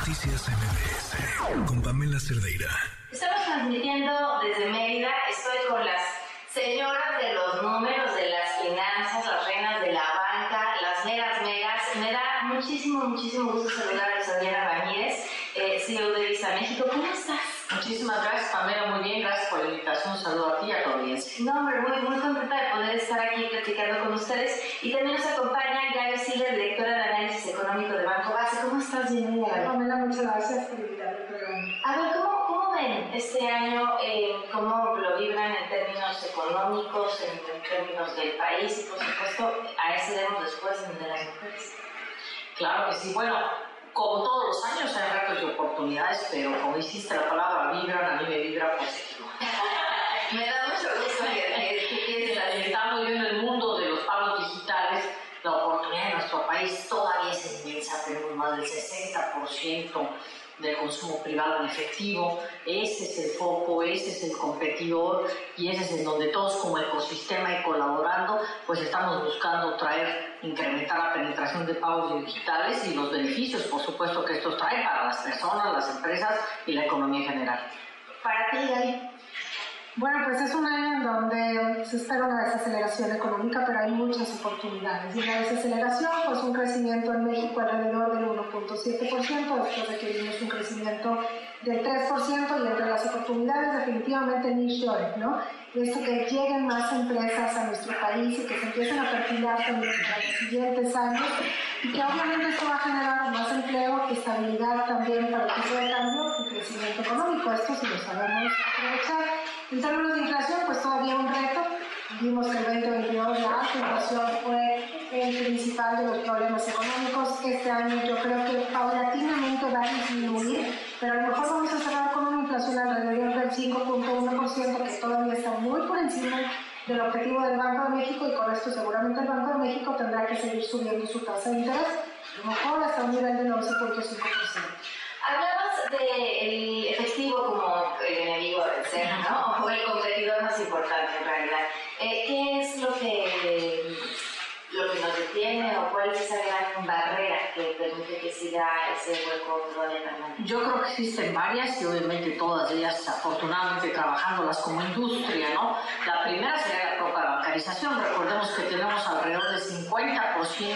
Noticias MBS con Pamela Cerdeira. Estamos transmitiendo desde Mérida. Estoy con las señoras de los números, de las finanzas, las reinas de la banca, las megas megas. Me da muchísimo, muchísimo gusto saludar a Adriana Ramírez, eh, CEO de Visa México. ¿Cómo estás? Muchísimas gracias, Pamela. Muy bien, gracias por la invitación. Un saludo a ti y a tu audiencia. No, hombre, muy, muy contenta de poder estar aquí platicando con ustedes. Y también nos acompaña Gaby Silva, directora de análisis económico de Banco Base. ¿Cómo estás? Bienvenida, Pamela, muchas gracias por invitarme al programa. A ver, ¿cómo, cómo ven este año? Eh, ¿Cómo lo vibran en términos económicos, en, en, términos del país? Y por supuesto, a ese demos después en el de las mujeres. Claro que sí. Bueno, como todos los años hay retos y oportunidades, pero como hiciste la palabra vibran, a mí me vibra positivo. Más del 60% del consumo privado en efectivo, ese es el foco, ese es el competidor y ese es en donde todos como ecosistema y colaborando, pues estamos buscando traer, incrementar la penetración de pagos digitales y los beneficios, por supuesto, que esto trae para las personas, las empresas y la economía en general. Para ti, Gaby. Bueno, pues es un año en donde se espera una desaceleración económica, pero hay muchas oportunidades. Y la desaceleración, pues un crecimiento en México alrededor del 1.7%, después de que vimos un crecimiento del 3%, y entre las oportunidades definitivamente nearshoring, ¿no? Esto que lleguen más empresas a nuestro país y que se empiecen a perfilar también para los siguientes años, y que obviamente esto va a generar más empleo, estabilidad también para el tipo de cambio y crecimiento económico. Esto si lo sabemos aprovechar. En términos de inflación, pues todavía un reto. Vimos que el 2022 la inflación fue el principal de los problemas económicos. Este año yo creo que paulatinamente va a disminuir, pero a lo mejor vamos a cerrar con una inflación alrededor del 5.1%, que todavía está muy por encima del objetivo del Banco de México y con esto seguramente el Banco de México tendrá que seguir subiendo su tasa de interés, a lo mejor hasta un nivel del 11.5%. Hablabas del efectivo como el enemigo del ser, ¿no? O cuál es esa gran barrera que permite que siga ese hueco todavía? Yo creo que existen varias y obviamente todas ellas afortunadamente trabajándolas como industria, ¿no? La primera sería la propia bancarización. Recordemos que tenemos alrededor del 50%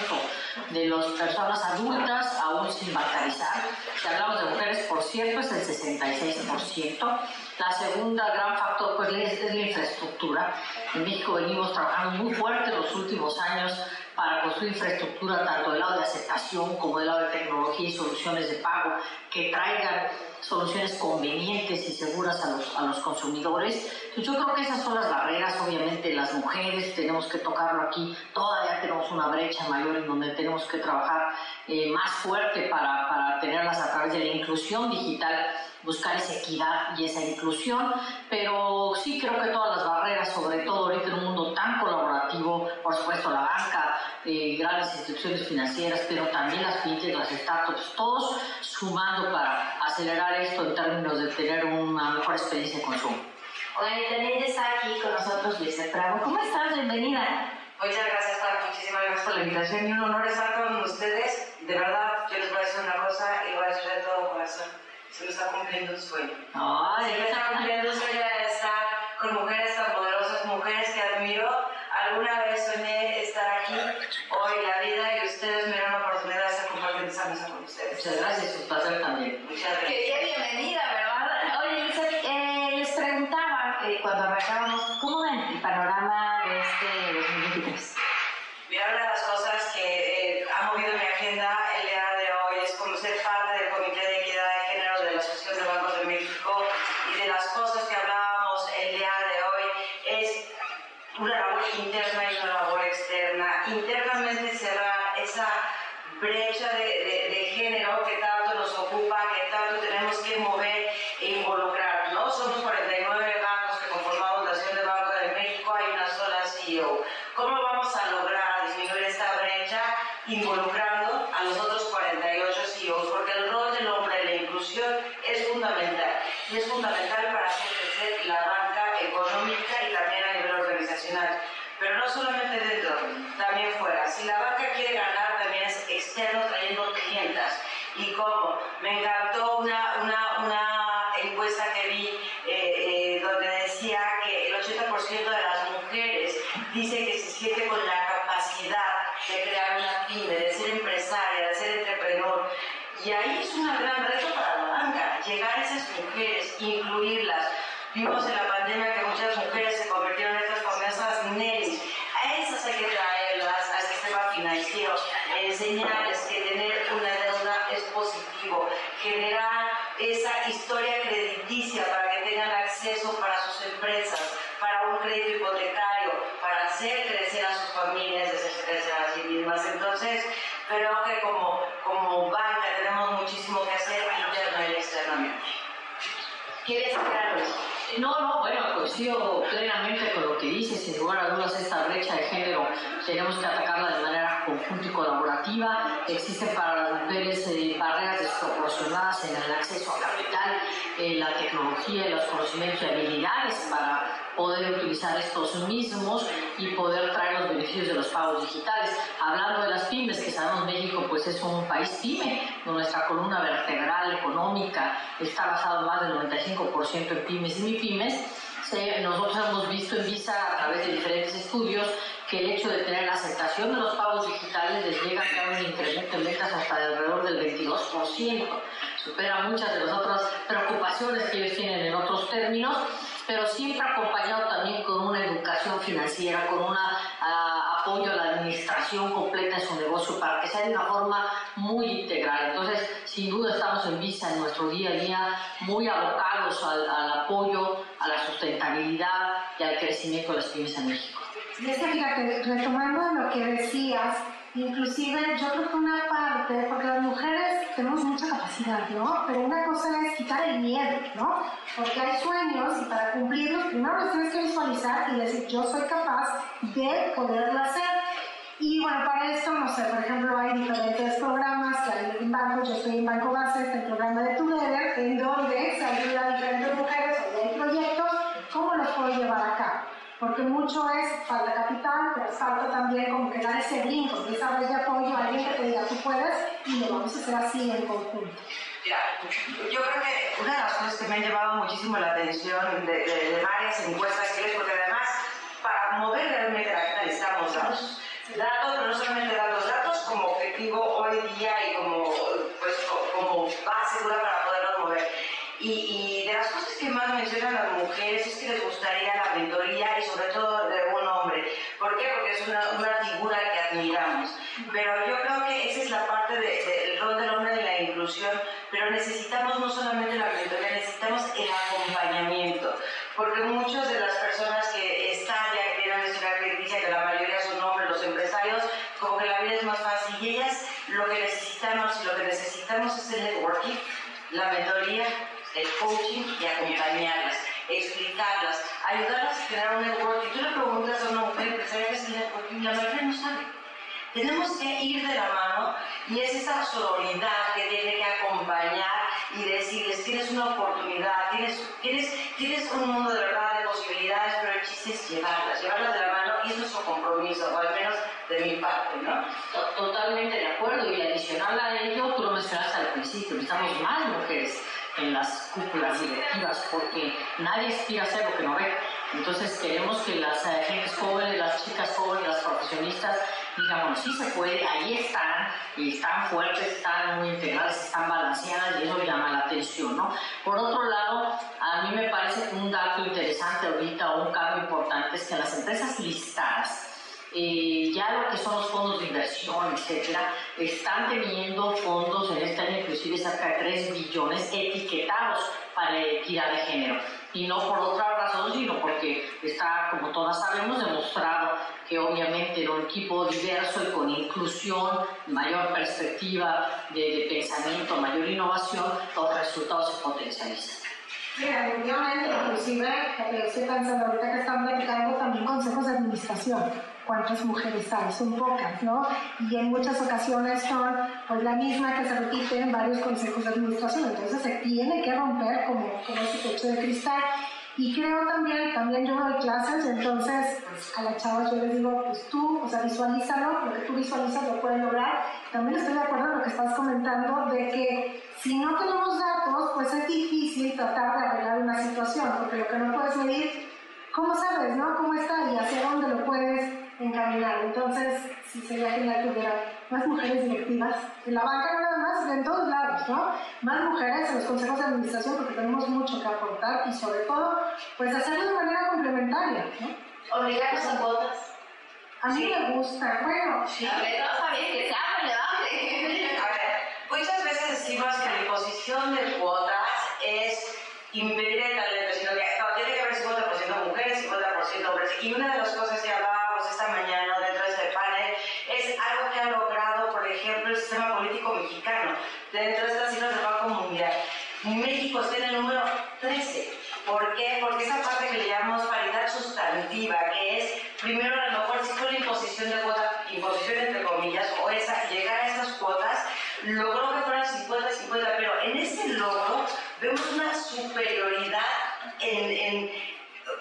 de las personas adultas aún sin bancarizar. Si hablamos de mujeres, por cierto, es el 66%. La segunda gran factor pues, es, la infraestructura. En México venimos trabajando muy fuerte en los últimos años para construir infraestructura tanto del lado de aceptación como del lado de tecnología y soluciones de pago que traigan soluciones convenientes y seguras a los, a los consumidores. Entonces, yo creo que esas son las barreras, obviamente las mujeres tenemos que tocarlo aquí, todavía tenemos una brecha mayor en donde tenemos que trabajar eh, más fuerte para, para tenerlas a través de la inclusión digital buscar esa equidad y esa inclusión, pero sí creo que todas las barreras, sobre todo ahorita en un mundo tan colaborativo, por supuesto la banca, eh, grandes instituciones financieras, pero también las fintechs, las startups, todos sumando para acelerar esto en términos de tener una mejor experiencia de consumo. Oigan, y también está aquí con nosotros Luisa Prado. ¿Cómo estás? Bienvenida. Muchas gracias, Pablo. Muchísimas gracias por la invitación y un honor estar con ustedes. De verdad, yo les voy a decir una cosa y voy a decir de todo corazón se me está cumpliendo un sueño. Ay, se me está cumpliendo un sueño de estar con mujeres tan poderosas, mujeres que admiro. Alguna vez soñé estar aquí, hoy la vida, y ustedes me dieron la oportunidad de estar compartiendo esa mesa con ustedes. Muchas gracias, un placer también. Muchas gracias. Qué bienvenida, ¿verdad? Oye, eh, les preguntaba eh, cuando arrancábamos, ¿cómo ven el panorama de este 2023? Interna y una labor externa. Internamente cerrar esa brecha de, de, de género que tanto nos ocupa, que tanto tenemos que mover e involucrar. ¿no? Somos 49 bancos que conformamos la Asociación de Banco de México, hay una sola CEO. ¿Cómo vamos a lograr disminuir esta brecha involucrando a los otros 48 CEOs? Porque el rol del hombre en la inclusión es fundamental y es fundamental para hacer crecer la banca económica y también a nivel organizacional. Pero no solamente dentro, también fuera. Si la banca quiere ganar, también es externo trayendo clientas. y cómo. Enseñarles que tener una deuda es positivo, generar esa historia crediticia para que tengan acceso para sus empresas, para un crédito hipotecario, para hacer crecer a sus familias, hacer crecer a sí mismas. Entonces, creo que como, como banca tenemos muchísimo que hacer interno y externamente. ¿Quieres aclarar eso? No, no, bueno, coincido plenamente con lo que dice, sin lugar a dudas esta brecha de género tenemos que atacarla de manera conjunta y colaborativa. Existen para las mujeres eh, barreras desproporcionadas en el acceso a capital, eh, la tecnología, los conocimientos y habilidades para poder utilizar estos mismos y poder traer los beneficios de los pagos digitales. Hablando de las pymes, que sabemos México pues es un país pyme, nuestra columna vertebral económica está basada más del 95% en pymes y MIPYMES, nosotros hemos visto en Visa a través de diferentes estudios que el hecho de tener la aceptación de los pagos digitales les llega a un incremento en ventas hasta de alrededor del 22%. Supera muchas de las otras preocupaciones que ellos tienen en otros términos pero siempre acompañado también con una educación financiera, con un ah, apoyo a la administración completa de su negocio para que sea de una forma muy integral. Entonces, sin duda estamos en vista en nuestro día a día muy abocados al, apoyo, a la sustentabilidad y al crecimiento de las pymes en México. Fíjate, retomando lo que decías, Inclusive yo creo que una parte, porque las mujeres tenemos mucha capacidad, ¿no? Pero una cosa es quitar el miedo, ¿no? Porque hay sueños y para cumplirlos primero los tienes que visualizar y decir yo soy capaz de poderlo hacer. Y bueno, para esto, no sé, por ejemplo, hay diferentes programas que hay en banco, yo estoy en Banco Base, este programa de Together, en donde se ayuda a diferentes mujeres o hay proyectos, ¿cómo los puedo llevar a cabo? Porque mucho es falta capital, pero falta también como que dar ese brinco, esa red de apoyo a alguien que te diga tú puedes y lo vamos a hacer así en conjunto. Ya, yo creo que una de las cosas que me ha llamado muchísimo la atención de, de, varias encuestas que es porque además para mover realmente la gente necesitamos datos. Datos, pero no solamente datos, datos como objetivo hoy día y como, pues, como base dura para poderlos mover. Y, y, las mujeres es que les gustaría la mentoría y sobre todo de un hombre. ¿Por qué? Porque es una, una figura que admiramos. Pero yo creo que esa es la parte del rol del hombre de la inclusión, pero necesitamos no solamente la mentoría, necesitamos el acompañamiento. Porque muchas de las personas que están ya que tienen una crítica, que la mayoría son hombres, los empresarios, como que la vida es más fácil. Y ellas lo que necesitamos y lo que necesitamos es el networking, la mentoría, el coaching y acompañarlas, explicarlas, ayudarlas a crear un networking. Tú le preguntas a una mujer empresaria qué es el networking y la mayoría no sabe. Tenemos que ir de la mano y es esa sororidad que tiene que acompañar y decirles, tienes una oportunidad, tienes, tienes, tienes un mundo de verdad, de posibilidades, pero el chiste es llevarlas, llevarlas de la mano y es nuestro compromiso, o al menos de mi parte, ¿no? Totalmente de acuerdo y adicional a ello, tú lo mencionaste al principio, necesitamos más mujeres en las cúpulas directivas porque nadie aspira a hacer lo que no ve. Entonces queremos que las eh, gentes jóvenes, las chicas jóvenes, las profesionistas digan, bueno, sí se puede, ahí están, y están fuertes, están muy integrales, están balanceadas y eso llama la atención, ¿no? Por otro lado, a mí me parece un dato interesante ahorita un cambio importante es que las empresas listadas eh, ya lo que son los fondos de inversión, etcétera, están teniendo fondos en este año, inclusive cerca de 3 billones etiquetados para equidad de género. Y no por otra razón, sino porque está, como todas sabemos, demostrado que obviamente en un equipo diverso y con inclusión, mayor perspectiva de, de pensamiento, mayor innovación, los resultados se potencializan. Sí, definitivamente, inclusive, estoy pensando ahorita que están dedicando también consejos de administración cuántas mujeres hay, son pocas, ¿no? Y en muchas ocasiones son pues la misma que se repite en varios consejos de administración, entonces se tiene que romper como, como ese techo de cristal. Y creo también, también yo doy clases, entonces pues, a las chavas yo les digo, pues tú, o sea, visualízalo, lo que tú visualizas lo puedes lograr. También estoy de acuerdo en lo que estás comentando de que si no tenemos datos, pues es difícil tratar de arreglar una situación, porque lo que no puedes medir, ¿cómo sabes, no? ¿Cómo está y hacia dónde lo puedes encaminar? Entonces, sí sería genial que hubiera más mujeres directivas, en la banca nada más, en todos lados, ¿no? Más mujeres en los consejos de administración porque tenemos mucho que aportar y sobre todo, pues hacerlo de manera complementaria, ¿no? Obligarnos a cuotas. A mí me gusta, bueno. Sí. A ver, no sabía que sea relevante. A ver, muchas veces decimos que la imposición de cuotas es impedir el talento, sino que no, tiene que haber 50% mujeres, 50% hombres. Y una de las cosas que hablábamos esta mañana dentro de este panel es algo que ha logrado, por ejemplo, el sistema político mexicano, dentro de estas cifras del Banco Mundial. México está en el número 13. ¿Por qué? Porque esa parte que le llamamos paridad sustantiva, que es, primero a lo mejor si fue la imposición de cuotas, imposición entre comillas, o esa, llegar a esas cuotas, logró que fueran 50-50, pero en ese logro vemos una superioridad en, en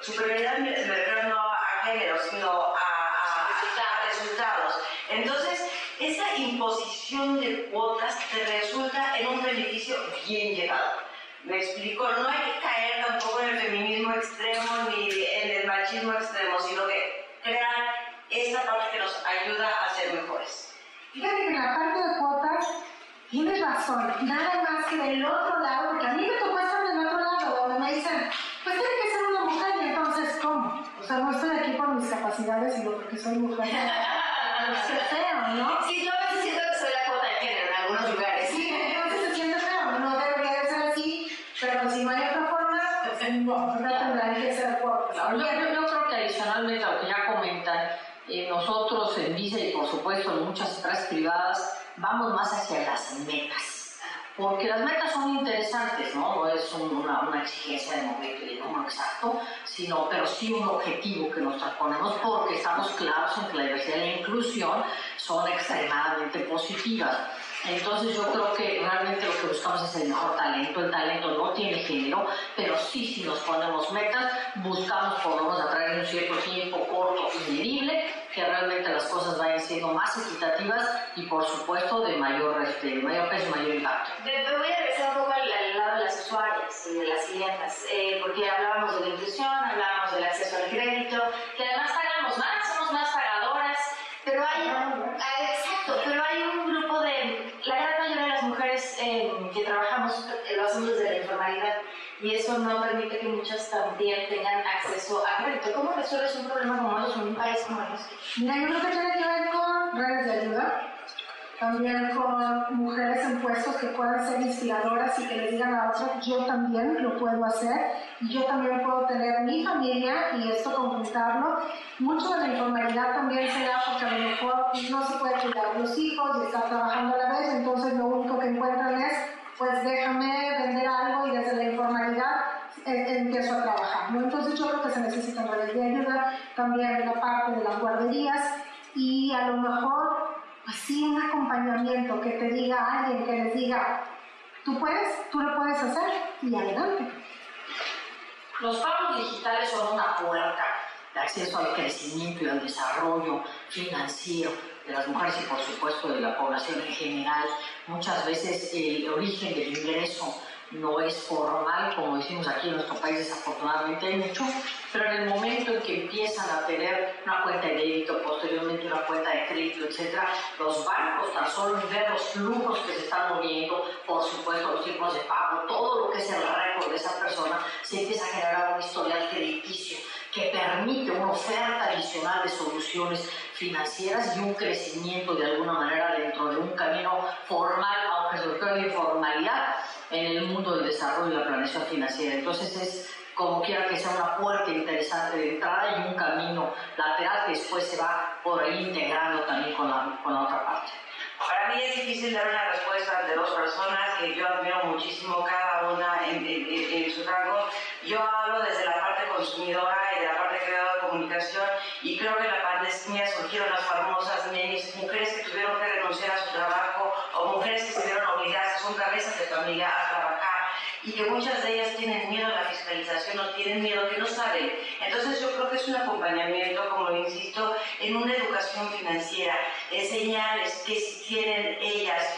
superioridad me refiero no a género, sino a, a, a resultados. Entonces, esa imposición de cuotas te resulta en un beneficio bien llegado. Me explico, no hay que caer tampoco en el feminismo extremo ni en el machismo extremo, sino que crear esta parte que nos ayuda a ser mejores. Fíjate que en la parte de cuotas tienes razón, nada más que del otro lado, porque a mí me tocó estar del otro lado, donde me dicen, pues tiene que ser una mujer, y entonces, ¿cómo? O sea, no estoy aquí por mis capacidades, sino porque soy mujer. Qué feo, ¿no? Sí, yo a veces siento que soy la cuota de género en algunos lugares. Sí, entonces se siente feo, no debería de ser así, pero si no hay otra forma, pues no, tendrán que ser cuotas. Yo, yo- yo creo que adicionalmente a lo que ya comentan, eh, nosotros en Visa y por supuesto en muchas empresas privadas vamos más hacia las metas. Porque las metas son interesantes, ¿no? Es un- una, exigencia de momento y de exacto, sino, pero sí un objetivo que nos ponemos porque estamos claros en que la diversidad y la inclusión son extremadamente positivas. Entonces yo creo que realmente lo que buscamos es el mejor talento. El talento no tiene género, pero sí si nos ponemos metas, buscamos por lo menos a través de un cierto tiempo corto y medible, que realmente las cosas vayan siendo más equitativas y por supuesto de mayor, este, de mayor peso, mayor impacto. Me me voy a regresar un poco al, al lado de las usuarias y de las clientas, eh, porque hablábamos de la inclusión, hablábamos del acceso al crédito, que además pagamos más, somos más pagadoras, pero hay, ah, exacto, pero hay un grupo de, la gran mayoría de las mujeres eh, que trabajamos lo hacemos desde la informalidad y eso no permite que muchas también tengan acceso a crédito. ¿Cómo resuelves un problema como eso en un país como el nuestro? Mira, yo creo que tiene que ver con redes de ayuda, también con mujeres en puestos que puedan ser inspiradoras y que le digan a otras, yo también lo puedo hacer y yo también puedo tener mi familia y esto conjuntarlo. Mucho de la informalidad también se da porque a lo mejor no se puede cuidar los hijos y estar trabajando a la vez, entonces lo único que encuentran es, pues déjame vender algo y desde la informalidad eh, empiezo a trabajar. ¿no? Entonces yo creo que se necesitan redes de ayuda, también la parte de las guarderías y a lo mejor así un acompañamiento que te diga alguien, que les diga, tú puedes, tú lo puedes hacer y adelante. Los pagos digitales son una puerta de acceso al crecimiento y al desarrollo financiero de las mujeres y por supuesto de la población en general. Muchas veces el origen del ingreso no es formal, como decimos aquí en nuestro país, desafortunadamente hay mucho, pero en el momento en que empiezan a tener una cuenta de débito, posteriormente una cuenta de crédito, etcétera, los bancos tan solo ver los flujos que se están moviendo, por supuesto los tipos de pago, todo lo que es el récord de esa persona, se empieza a generar un historial crediticio que permite una oferta adicional de soluciones financieras y un crecimiento de alguna manera dentro de un camino formal, aunque sobre todo de informalidad, en el mundo del desarrollo y la planeación financiera. Entonces es como quiera que sea una puerta interesante de entrada y un camino lateral que después se va por ahí integrando también con la, con la otra parte. Para mí es difícil dar una respuesta ante dos personas que yo admiro muchísimo, cada una en, en- en- en su rango. Yo hablo desde la parte consumidora y de la parte creadora de comunicación y creo que en la pandemia surgieron las famosas nenis, mujeres que tuvieron que renunciar a su trabajo o mujeres que se vieron obligadas, son cabezas de familia, a trabajar y que muchas de ellas tienen miedo a la fiscalización o tienen miedo que no saben. Entonces yo creo que es un acompañamiento, como lo insisto, en una educación financiera, señales que si tienen ellas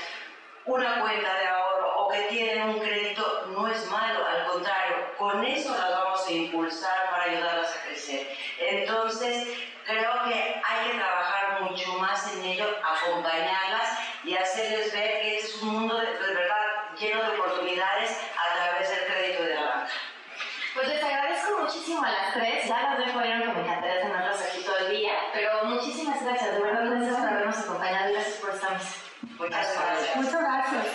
una cuenta de ahorro o que tienen un crédito no es malo, al contrario, con eso las vamos a impulsar para ayudarlas a crecer. Entonces, creo que hay que trabajar mucho más en ello, acompañarlas y hacerles ver que este es un mundo de, verdad lleno de oportunidades a través del crédito de la banca. Pues les agradezco muchísimo a las tres, ya las dejo ir con mi encantaría tenerlas aquí todo el día, pero muchísimas gracias, de verdad gracias por habernos acompañado y gracias por estar Muchas gracias. Muchas gracias.